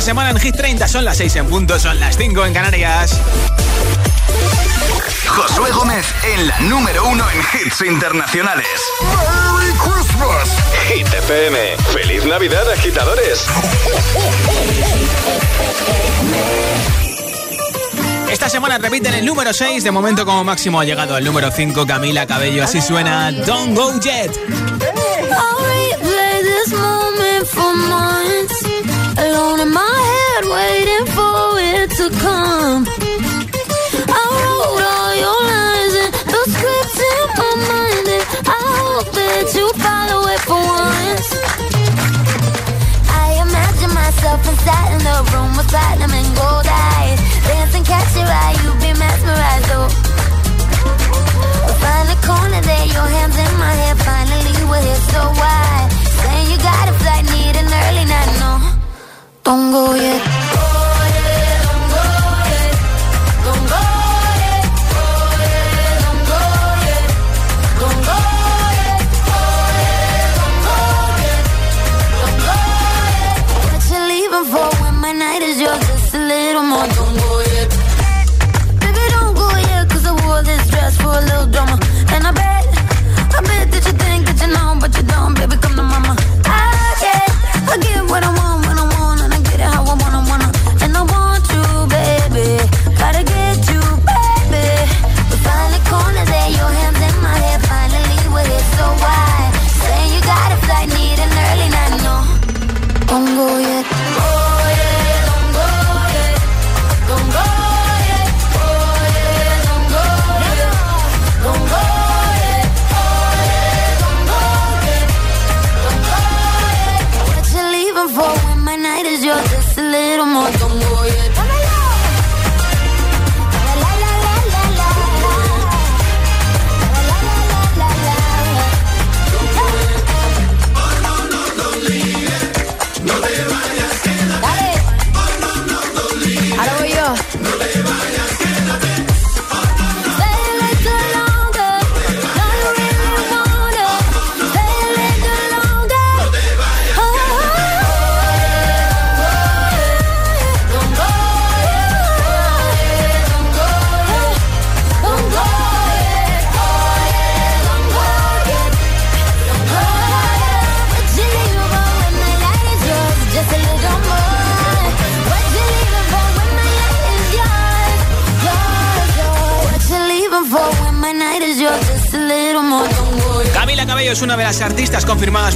la semana en Hit 30. Son las 6 en punto, son las 5 en Canarias. Josué Gómez en la número uno en hits internacionales. ¡Merry Christmas! Hit FM. ¡Feliz Navidad, agitadores! Esta semana repiten el número 6. De momento, como máximo, ha llegado al número 5. Camila Cabello. Así suena Don't Go Jet. Alone in my head, waiting for it to come. I wrote all your lines and the scripts in my mind, and I hope that you follow it for once. I imagine myself inside in the room with platinum and gold eyes, dancing, catch your eye, you be mesmerized. Oh. Find a corner there, your hands in my hair. Finally, we're here, so why? Saying you got a flight, need an early night, no. Don't go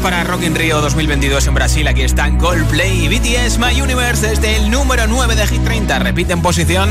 para Rock in Rio 2022 en Brasil. Aquí están Coldplay y BTS My Universe desde el número 9 de Hit 30. Repiten posición.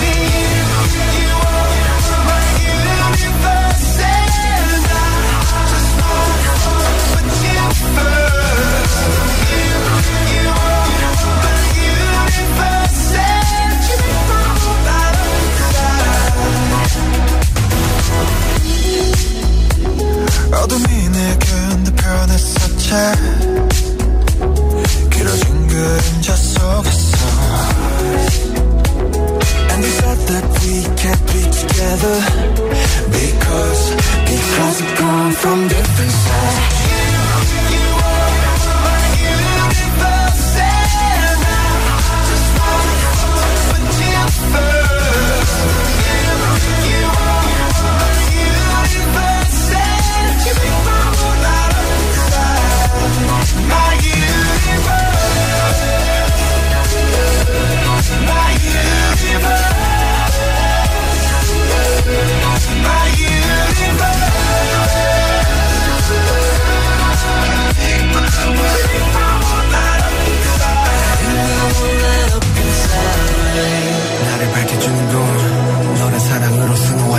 어둠이 내겐 더 변했었지 길어진 그림자 속에서 And you said that we can't be together Because, because we've come from different sides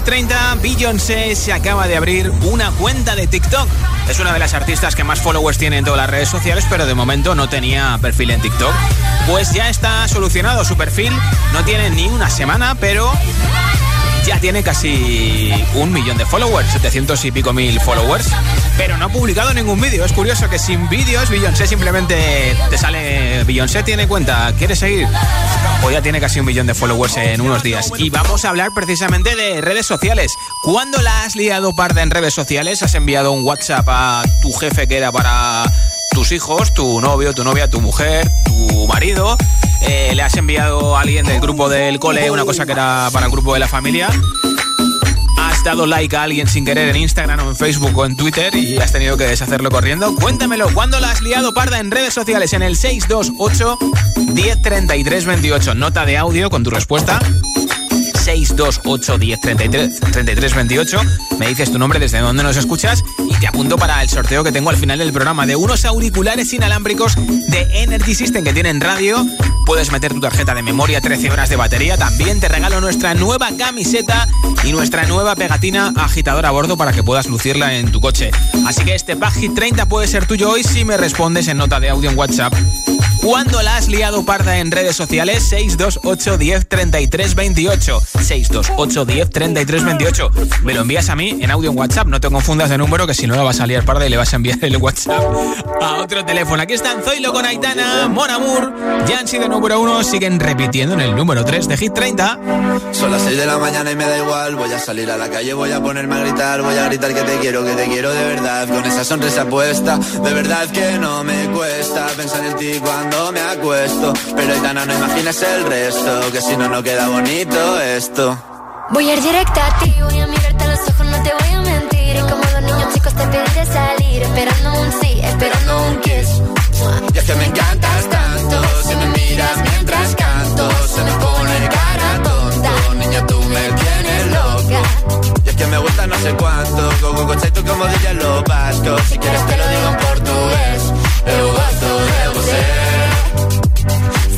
Hit 30, Beyoncé se acaba de abrir una cuenta de TikTok. Es una de las artistas que más followers tiene en todas las redes sociales, pero de momento no tenía perfil en TikTok. Pues ya está solucionado su perfil, no tiene ni una semana, pero ya tiene casi un millón de followers, 700 y pico mil followers, pero no ha publicado ningún vídeo. Es curioso que sin vídeos Beyoncé simplemente te sale Beyoncé tiene cuenta, ¿quieres seguir? Pues ya tiene casi un millón de followers en unos días. Y vamos a hablar precisamente de redes sociales. ¿Cuándo la has liado parda en redes sociales? ¿Has enviado un WhatsApp a tu jefe que era para tus hijos, tu novio, tu novia, tu mujer, tu marido? Eh, ¿Le has enviado a alguien del grupo del cole una cosa que era para el grupo de la familia? ¿Has dado like a alguien sin querer en Instagram o en Facebook o en Twitter y has tenido que deshacerlo corriendo? Cuéntamelo. ¿Cuándo la has liado parda en redes sociales? En el 628 103328. Nota de audio con tu respuesta 628 10 33, 28. Me dices tu nombre, desde dónde nos escuchas y te apunto para el sorteo que tengo al final del programa de unos auriculares inalámbricos de Energy System que tienen radio. Puedes meter tu tarjeta de memoria, 13 horas de batería. También te regalo nuestra nueva camiseta y nuestra nueva pegatina agitadora a bordo para que puedas lucirla en tu coche. Así que este Pack 30 puede ser tuyo hoy si me respondes en nota de audio en WhatsApp ¿Cuándo la has liado parda en redes sociales? 628 10 33 28. 628 10 33 28. Me lo envías a mí en audio en WhatsApp. No te confundas de número que si no la vas a liar parda y le vas a enviar el WhatsApp a otro teléfono. Aquí están Zoilo con Aitana, Mon Amour. Ya han sido número uno, siguen repitiendo en el número 3 de Hit 30. Son las 6 de la mañana y me da igual. Voy a salir a la calle, voy a ponerme a gritar. Voy a gritar que te quiero, que te quiero de verdad. Con esa sonrisa puesta, de verdad que no me cuesta pensar en ti cuando no me acuesto. Pero Aitana, no imaginas el resto, que si no, no queda bonito esto. Voy a ir directa a ti, voy a mirarte a los ojos, no te voy a mentir. Y como los niños chicos te pediré salir, esperando un sí, esperando un kiss. Y es que me encantas tanto, si me miras mientras canto, se me pone cara tonta. Niña, tú me tienes loca. Que me gusta no sé cuánto, go, tú como dirían los vascos. Si quieres te lo digo en portugués, eu gosto de você.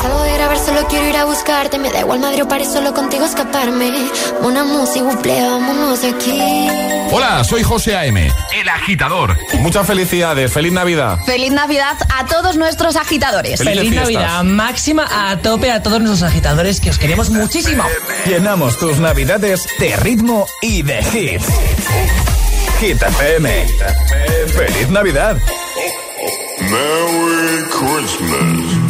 Salgo de grabar, solo quiero ir a buscarte. Me da igual madre o París, solo contigo escaparme. Una música, vámonos de aquí. Hola, soy José A.M., el agitador. Muchas felicidades, feliz Navidad. Feliz Navidad a todos nuestros agitadores. Feliz Navidad máxima a tope a todos nuestros agitadores que os queremos muchísimo. Llenamos tus Navidades de ritmo y de hits. Hit FM. Feliz Navidad. Merry Christmas.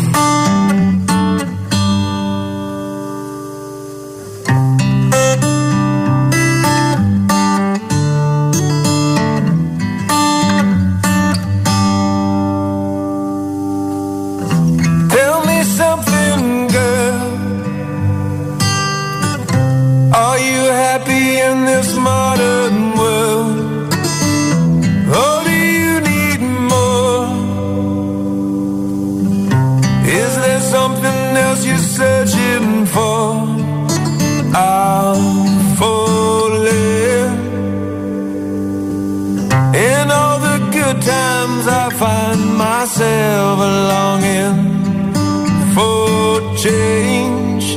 change.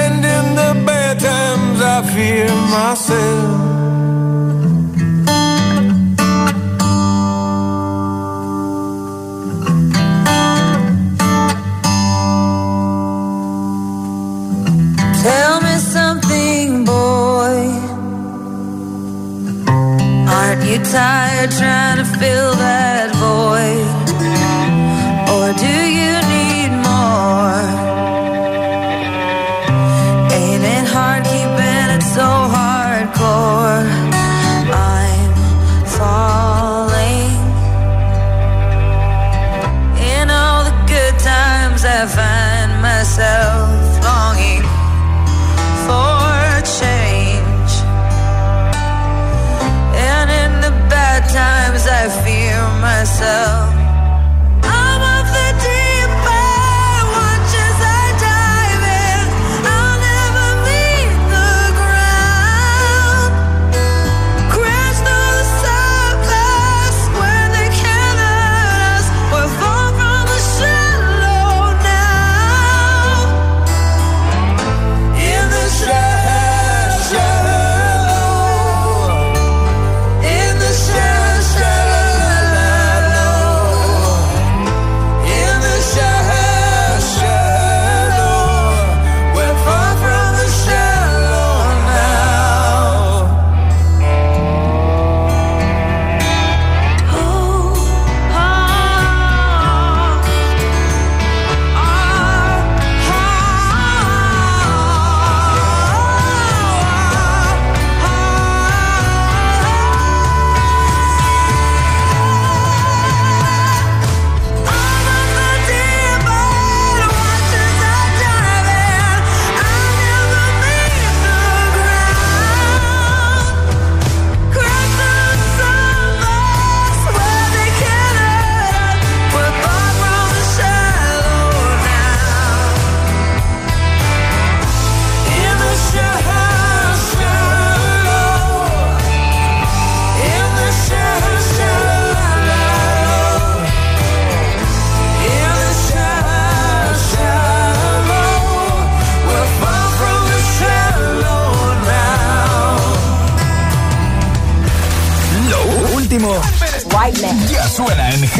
And in the bad times, I fear myself. Tell me something, boy. Aren't you tired?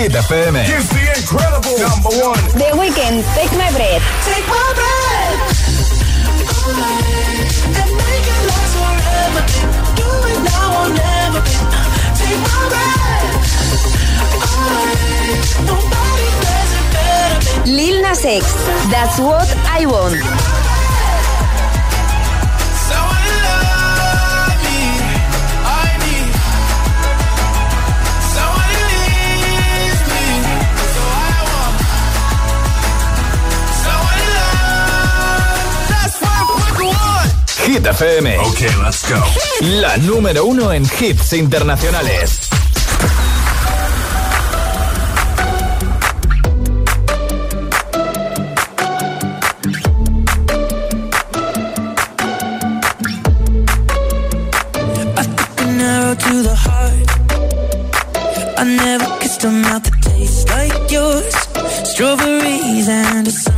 Hit FM. La número uno en hits internacionales. I never kissed a mouth that tastes like yours. Strawberries and a sun.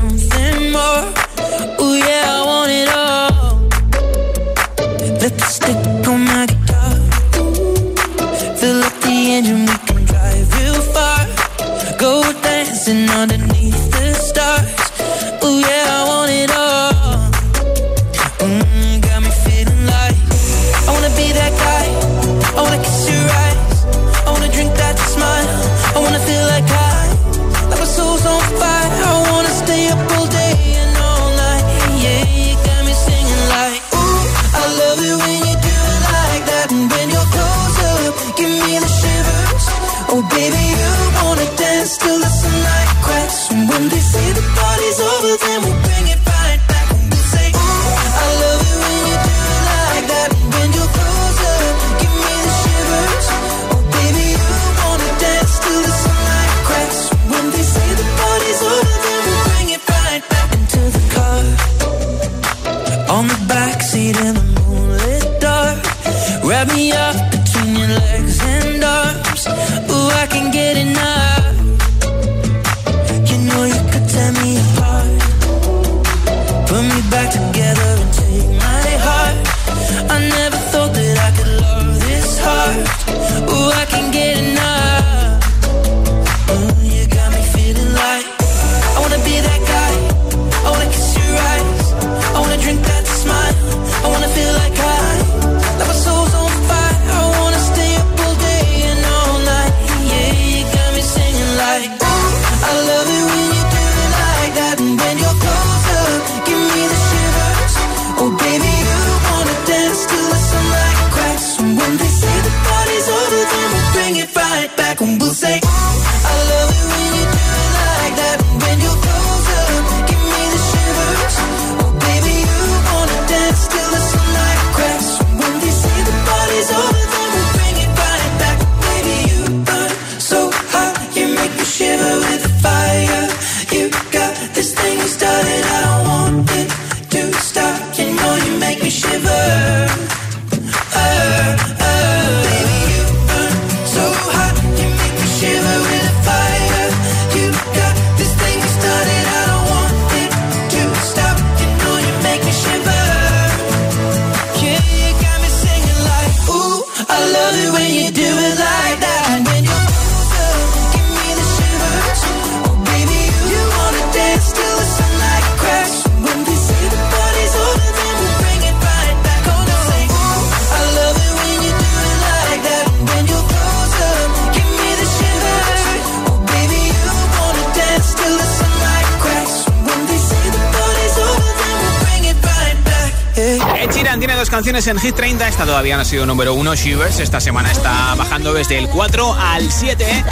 Hit 30. Esta todavía no ha sido número uno. Shivers esta semana está bajando desde el 4 al 7.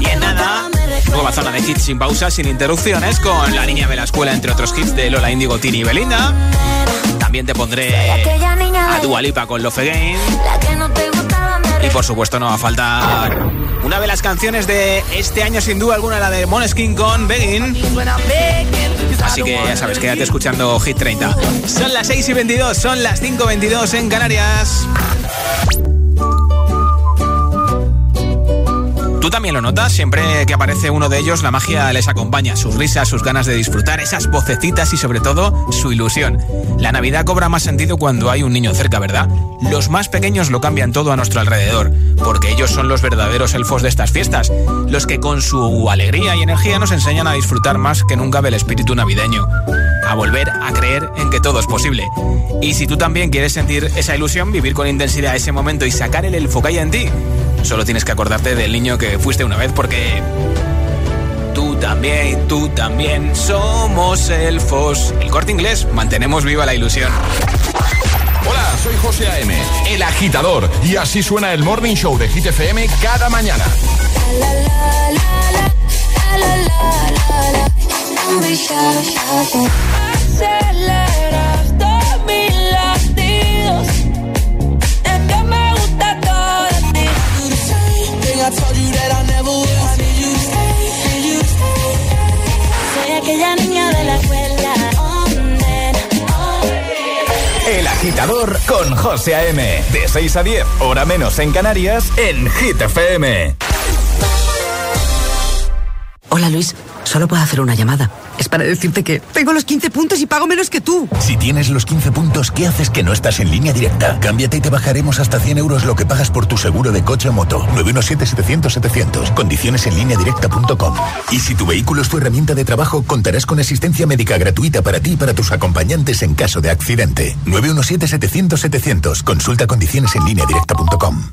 Y en nada, nueva zona de hits sin pausas, sin interrupciones, con La Niña de la Escuela, entre otros hits de Lola Indigo, Tini y Belinda. También te pondré a Dua Lipa con Love Again. Y por supuesto no va a faltar una de las canciones de este año, sin duda alguna, la de Moneskin con Begging. Así que ya sabes, quédate escuchando Hit 30. Son las 6 y 22, son las 5 y 22 en Canarias. También lo notas? Siempre que aparece uno de ellos, la magia les acompaña. Sus risas, sus ganas de disfrutar, esas vocecitas y sobre todo su ilusión. La Navidad cobra más sentido cuando hay un niño cerca, ¿verdad? Los más pequeños lo cambian todo a nuestro alrededor, porque ellos son los verdaderos elfos de estas fiestas, los que con su alegría y energía nos enseñan a disfrutar más que nunca del espíritu navideño, a volver a creer en que todo es posible. Y si tú también quieres sentir esa ilusión, vivir con intensidad ese momento y sacar el elfo que hay en ti, solo tienes que acordarte del niño que fuiste una vez porque tú también, tú también somos elfos. El corte inglés, mantenemos viva la ilusión. Hola, soy José A.M., el agitador, y así suena el Morning Show de Hit FM cada mañana. Con José A.M. De 6 a 10, hora menos en Canarias, en Hit FM. Hola Luis, solo puedo hacer una llamada. Es para decirte que tengo los 15 puntos y pago menos que tú. Si tienes los 15 puntos, ¿qué haces que no estás en línea directa? Cámbiate y te bajaremos hasta 100 euros lo que pagas por tu seguro de coche o moto. 917-700-700. Condiciones en línea directa.com. Y si tu vehículo es tu herramienta de trabajo, contarás con asistencia médica gratuita para ti y para tus acompañantes en caso de accidente. 917-700-700. Consulta condiciones en línea directa.com.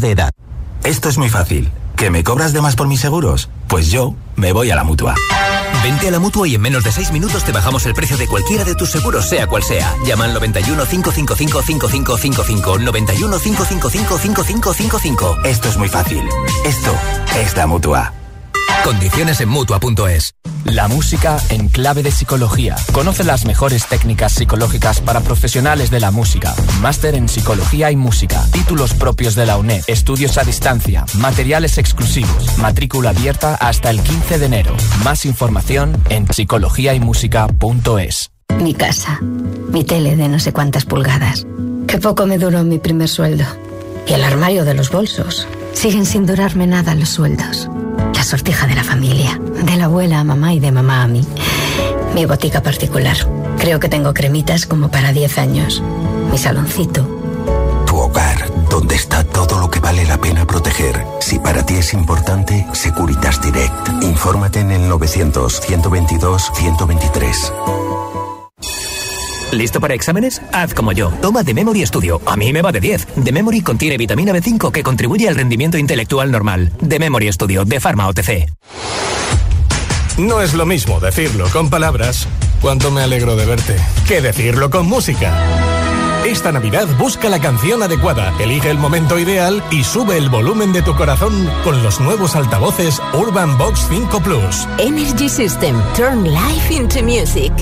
de edad. Esto es muy fácil. ¿Que me cobras de más por mis seguros? Pues yo me voy a la mutua. Vente a la mutua y en menos de 6 minutos te bajamos el precio de cualquiera de tus seguros, sea cual sea. Llama al 91 555 5555. 91 555 5555. Esto es muy fácil. Esto es la mutua. Condiciones en mutua.es. La música en clave de psicología. Conoce las mejores técnicas psicológicas para profesionales de la música. Máster en psicología y música. Títulos propios de la UNED. Estudios a distancia. Materiales exclusivos. Matrícula abierta hasta el 15 de enero. Más información en psicologiaymusica.es. Mi casa. Mi tele de no sé cuántas pulgadas. Qué poco me duró mi primer sueldo. Y el armario de los bolsos. Siguen sin durarme nada los sueldos. La sortija de la familia. De la abuela a mamá y de mamá a mí. Mi botica particular. Creo que tengo cremitas como para 10 años. Mi saloncito. Tu hogar, donde está todo lo que vale la pena proteger. Si para ti es importante, Securitas Direct. Infórmate en el 900-122-123. ¿Listo para exámenes? Haz como yo. Toma The Memory Studio. A mí me va de 10. The Memory contiene vitamina B5 que contribuye al rendimiento intelectual normal. The Memory Studio de Pharma OTC. No es lo mismo decirlo con palabras cuánto me alegro de verte. ¿Qué decirlo con música? Esta Navidad busca la canción adecuada, elige el momento ideal y sube el volumen de tu corazón con los nuevos altavoces Urban Box 5 Plus. Energy System. Turn life into music.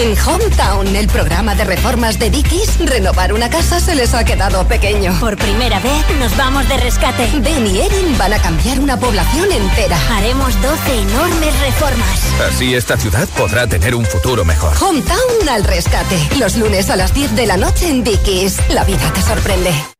En Hometown, el programa de reformas de Dickies, renovar una casa se les ha quedado pequeño. Por primera vez nos vamos de rescate. Ben y Erin van a cambiar una población entera. Haremos 12 enormes reformas. Así esta ciudad podrá tener un futuro mejor. Hometown al rescate. Los lunes a las 10 de la noche en Dickies. La vida te sorprende.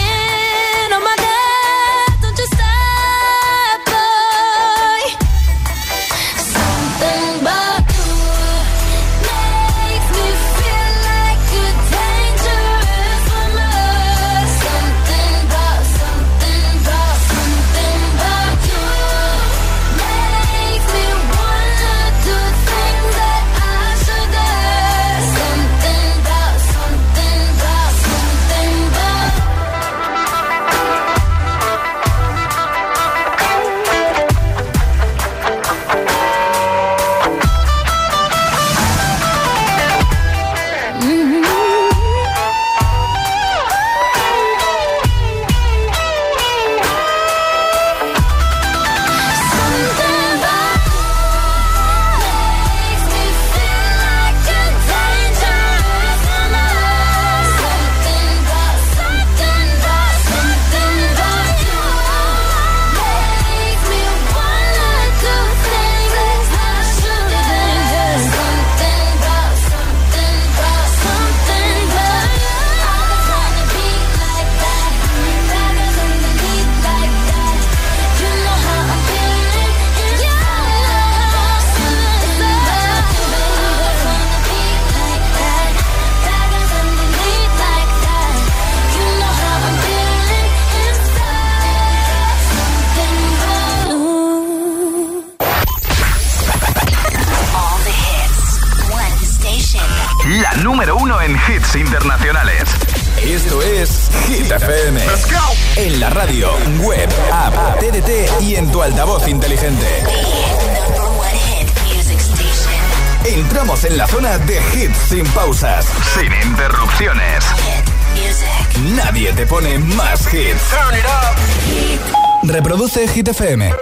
Hit FM.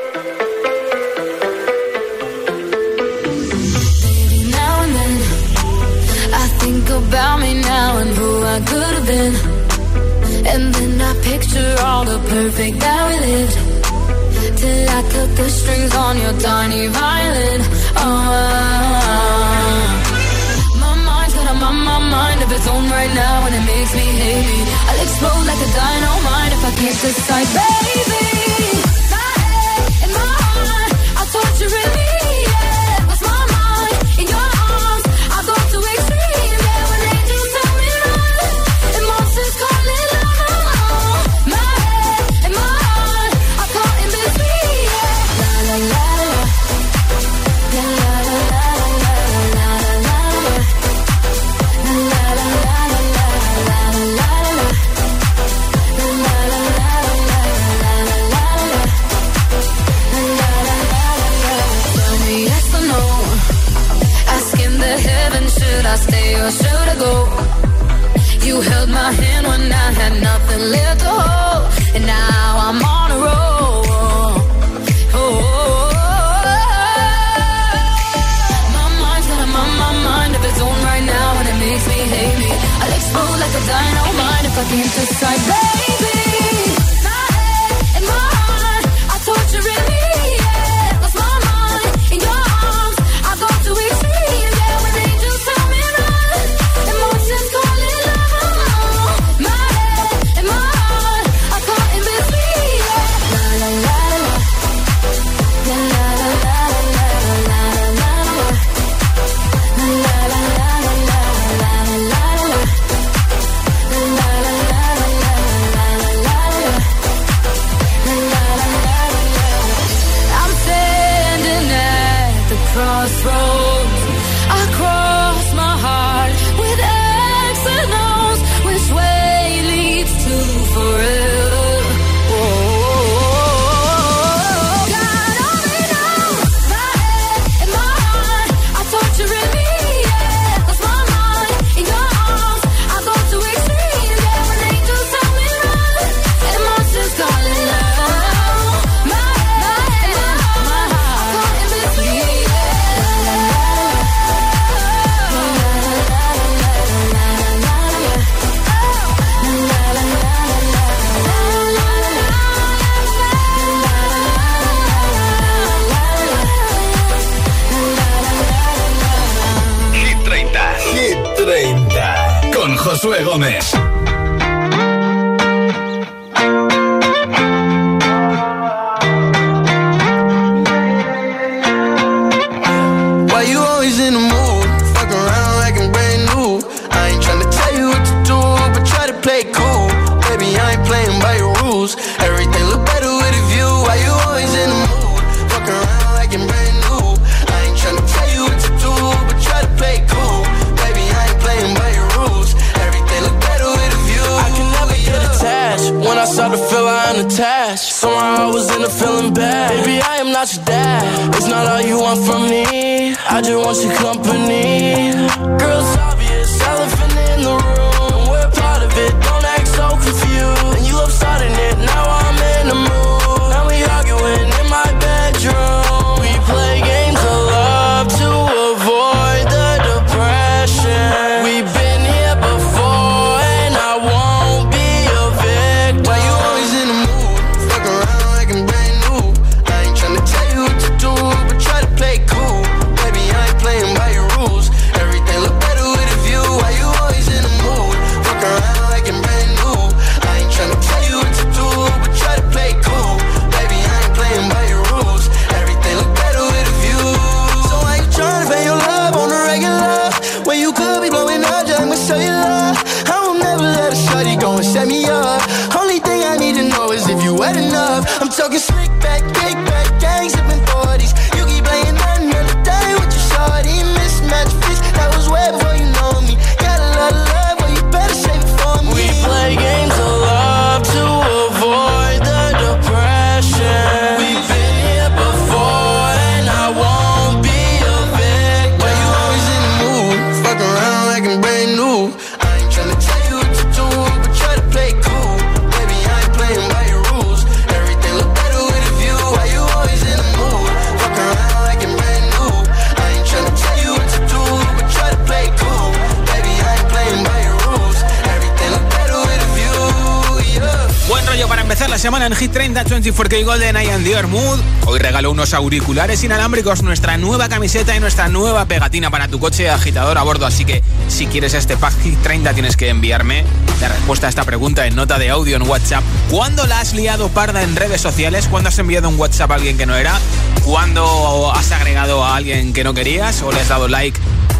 30 24K Golden I am Dior Mood. Hoy regalo unos auriculares inalámbricos, nuestra nueva camiseta y nuestra nueva pegatina para tu coche agitador a bordo. Así que si quieres este pack Hit 30 tienes que enviarme la respuesta a esta pregunta en nota de audio en WhatsApp. ¿Cuándo la has liado parda en redes sociales? ¿Cuándo has enviado un WhatsApp a alguien que no era? ¿Cuándo has agregado a alguien que no querías? ¿O le has dado like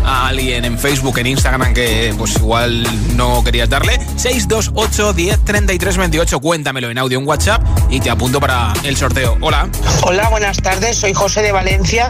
a alguien en Facebook, en Instagram que pues igual no querías darle. 628 10 33 28. Cuéntamelo en audio en WhatsApp y te apunto para el sorteo. Hola. Hola, buenas tardes, soy José de Valencia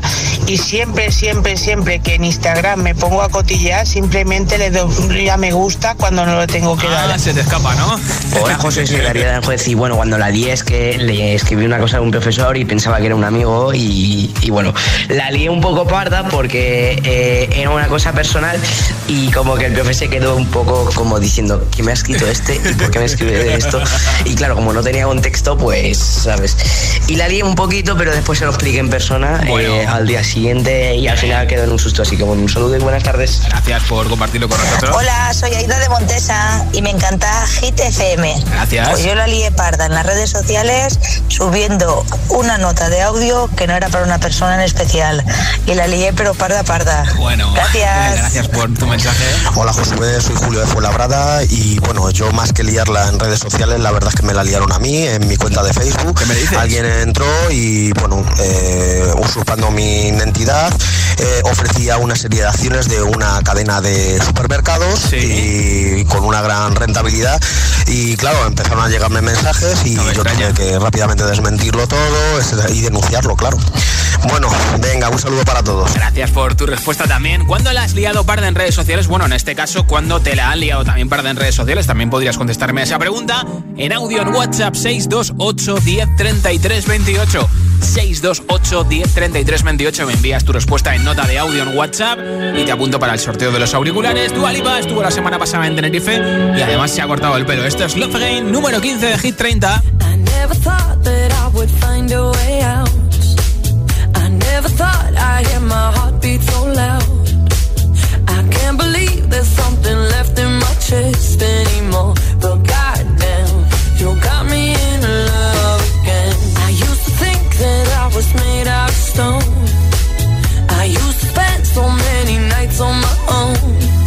y siempre, siempre, siempre que en Instagram me pongo a cotillear, simplemente le doy a me gusta cuando no lo tengo que dar. Ah, se te escapa, ¿no? Hola José, soy Darío de Juez y bueno, cuando la lié es que le escribí una cosa a un profesor y pensaba que era un amigo y, y bueno, la lié un poco parda porque eh, era una cosa personal y como que el profe se quedó un poco como diciendo, ¿quién me ha escrito este? ¿Y por qué me escribe esto? Y claro, como no tenía contexto, pues, ¿sabes? Y la lié un poquito, pero después se lo expliqué en persona eh, al día siguiente y al final quedó en un susto. Así que bueno, un saludo y buenas tardes. Gracias por compartirlo con nosotros. Hola, soy Aida de Montesa y me encanta Hit FM. Gracias. Pues yo la lié parda en las redes sociales subiendo una nota de audio que no era para una persona en especial. Y la lié pero parda parda. Bueno, Gracias. gracias por tu mensaje. Hola Josué, soy Julio de Fuenlabrada y bueno, yo más que liarla en redes sociales, la verdad es que me la liaron a mí en mi cuenta de Facebook. Alguien entró y bueno, eh, usurpando mi identidad, eh, ofrecía una serie de acciones de una cadena de supermercados y con una gran rentabilidad. Y claro, empezaron a llegarme mensajes y yo tuve que rápidamente desmentirlo todo y denunciarlo, claro. Bueno, venga, un saludo para todos. Gracias por tu respuesta también. ¿Cuándo la has liado parda en redes sociales? Bueno, en este caso, cuando te la han liado también parda en redes sociales? También podrías contestarme a esa pregunta en audio en WhatsApp 628 10 28. 628 10 28. Me envías tu respuesta en nota de audio en WhatsApp y te apunto para el sorteo de los auriculares. Dualipa estuvo la semana pasada en Tenerife y además se ha cortado el pelo. Esto es Love Again, número 15 de Hit 30. I never thought that I would find a way out. Never thought I'd hear my heartbeat so loud. I can't believe there's something left in my chest anymore. But goddamn, you got me in love again. I used to think that I was made out of stone. I used to spend so many nights on my own.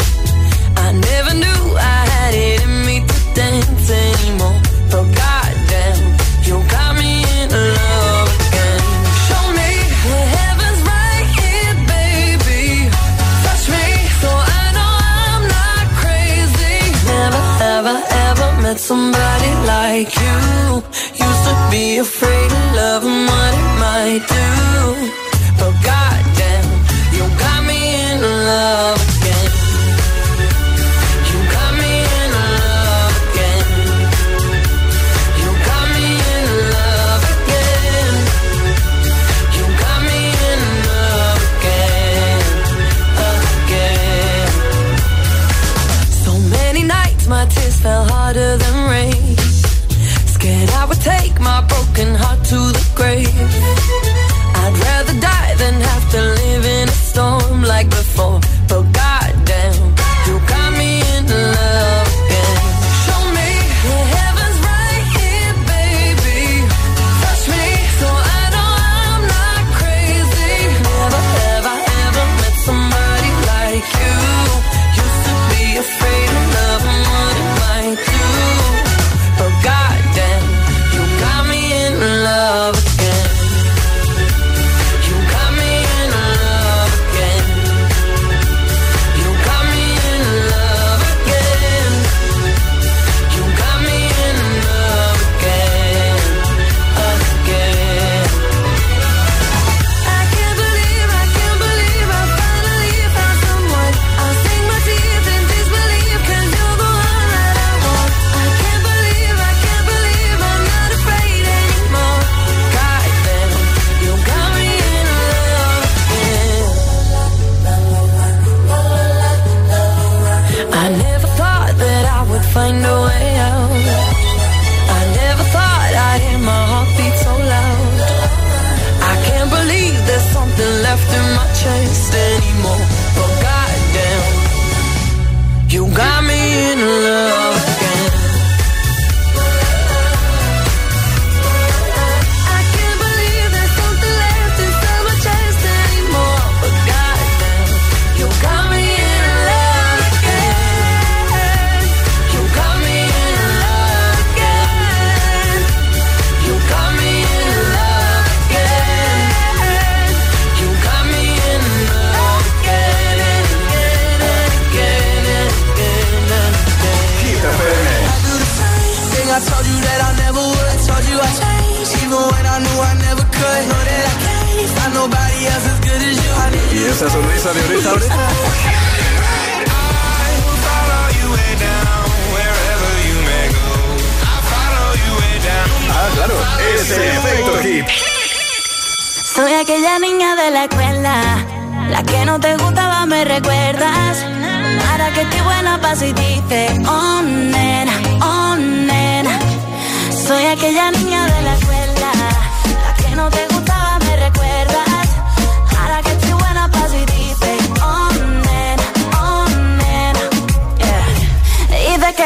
Find a way out. I never thought I'd hear my heartbeat so loud. I can't believe there's something left in my chest anymore. But goddamn, you got me in love sonrisa de oreja a. Ah, claro, ese efecto hit. Soy aquella niña de la escuela, la que no te gustaba, me recuerdas. Ahora que estoy buena, paso y dice, oh nena, oh. Soy aquella niña de la escuela, la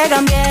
Yeah. Dices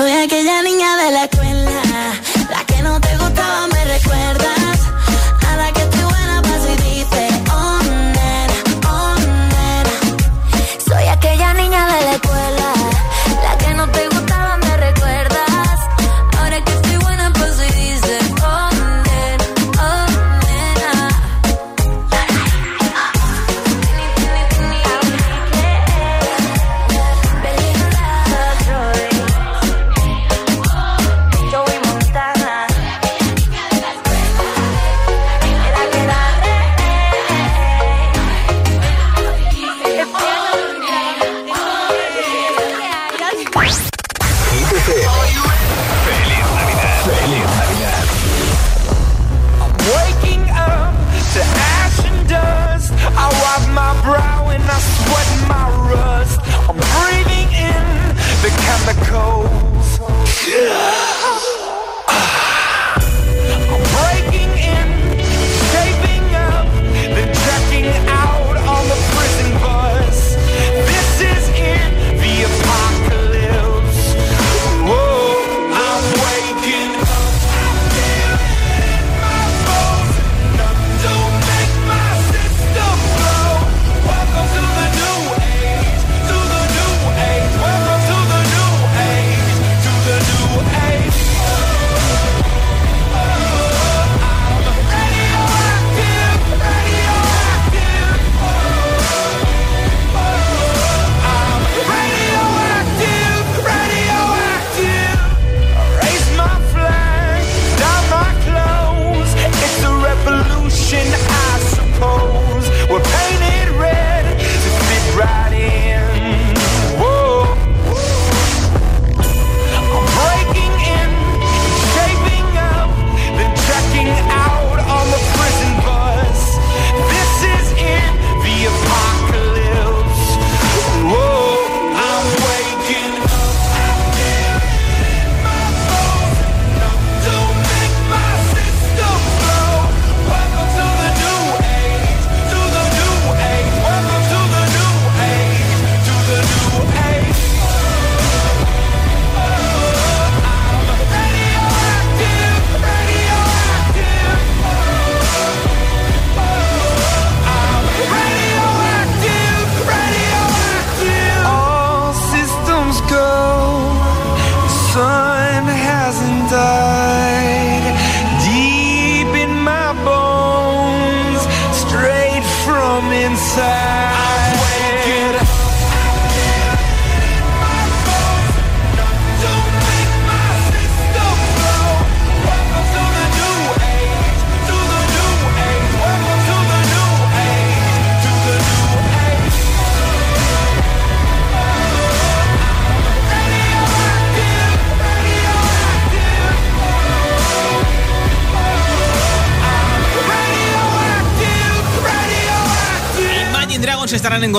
Soy aquella niña de la escuela, la que no te gustaba, me recuerda.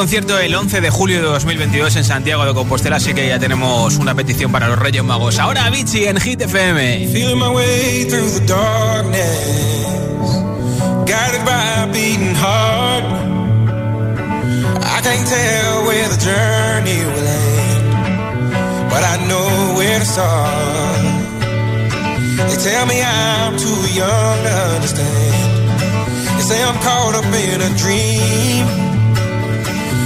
concierto el 11 de julio de 2022 en Santiago de Compostela, así que ya tenemos una petición para los Reyes Magos. Ahora Vichy en Hit FM. Feeling my way through the darkness, guided by a beating heart. I can't tell where the journey will end, but I know where to start. They tell me I'm too young to understand. They say I'm caught up in a dream.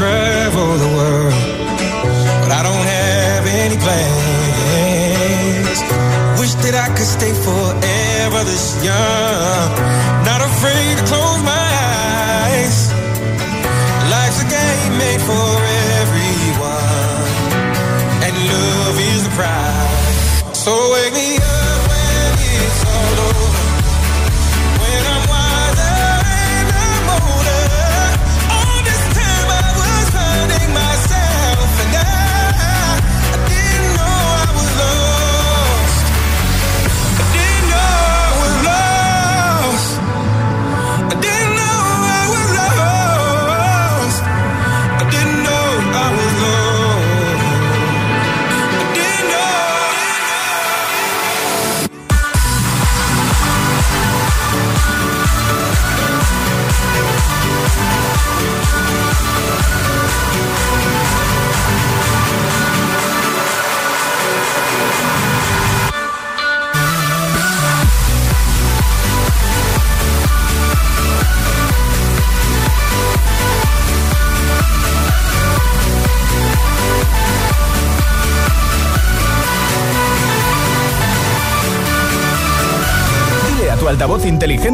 travel the world, but I don't have any plans. Wish that I could stay forever this young,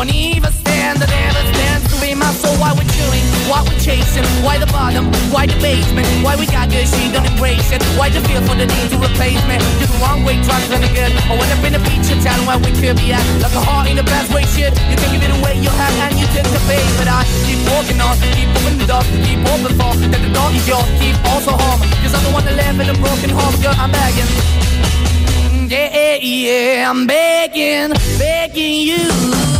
Won't even stand, that never to be my soul. Why we're chewing, why we're chasing, why the bottom, why the basement, why we got good, she don't embrace it. Why the feel for the need to replace me? You're the wrong way, trying to good. I went up in a feature town where we could be at. Like a heart in the best way, shit. You can give it away, you have, and you take the bait. But I keep walking on, keep moving the keep open for that the door is yours, keep also home. Cause I'm the one that live in a broken home, girl, I'm begging. Yeah, Yeah, yeah, I'm begging, begging you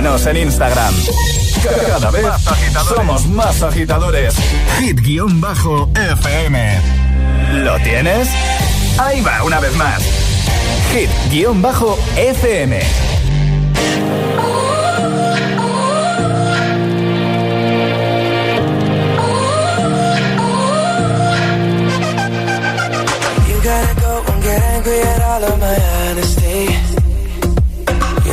Síguenos en Instagram. Cada vez somos más agitadores. Hit-FM. ¿Lo tienes? Ahí va, una vez más. Hit-FM. You gotta go and get angry at all of my honesty.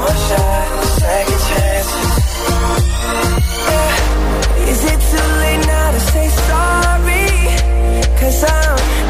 one shot, second chance yeah. Is it too late now to say sorry? Cause I'm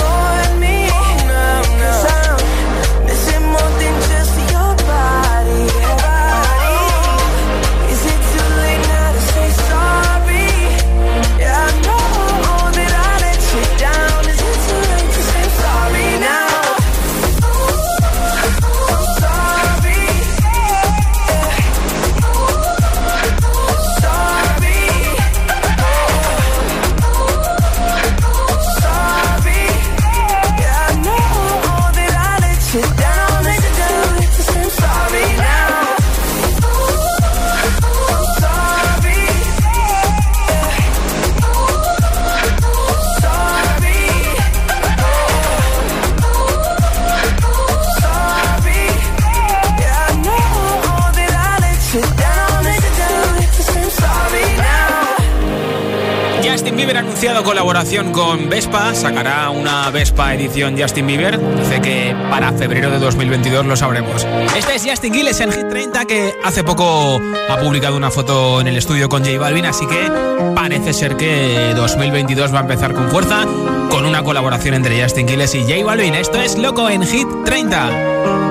Bieber ha anunciado colaboración con Vespa, sacará una Vespa edición Justin Bieber. Dice que para febrero de 2022 lo sabremos. Este es Justin Gilles en Hit 30 que hace poco ha publicado una foto en el estudio con J Balvin, así que parece ser que 2022 va a empezar con fuerza con una colaboración entre Justin Gilles y J Balvin. Esto es Loco en Hit 30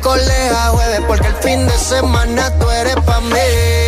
colega jueves porque el fin de semana tú eres pa' mí.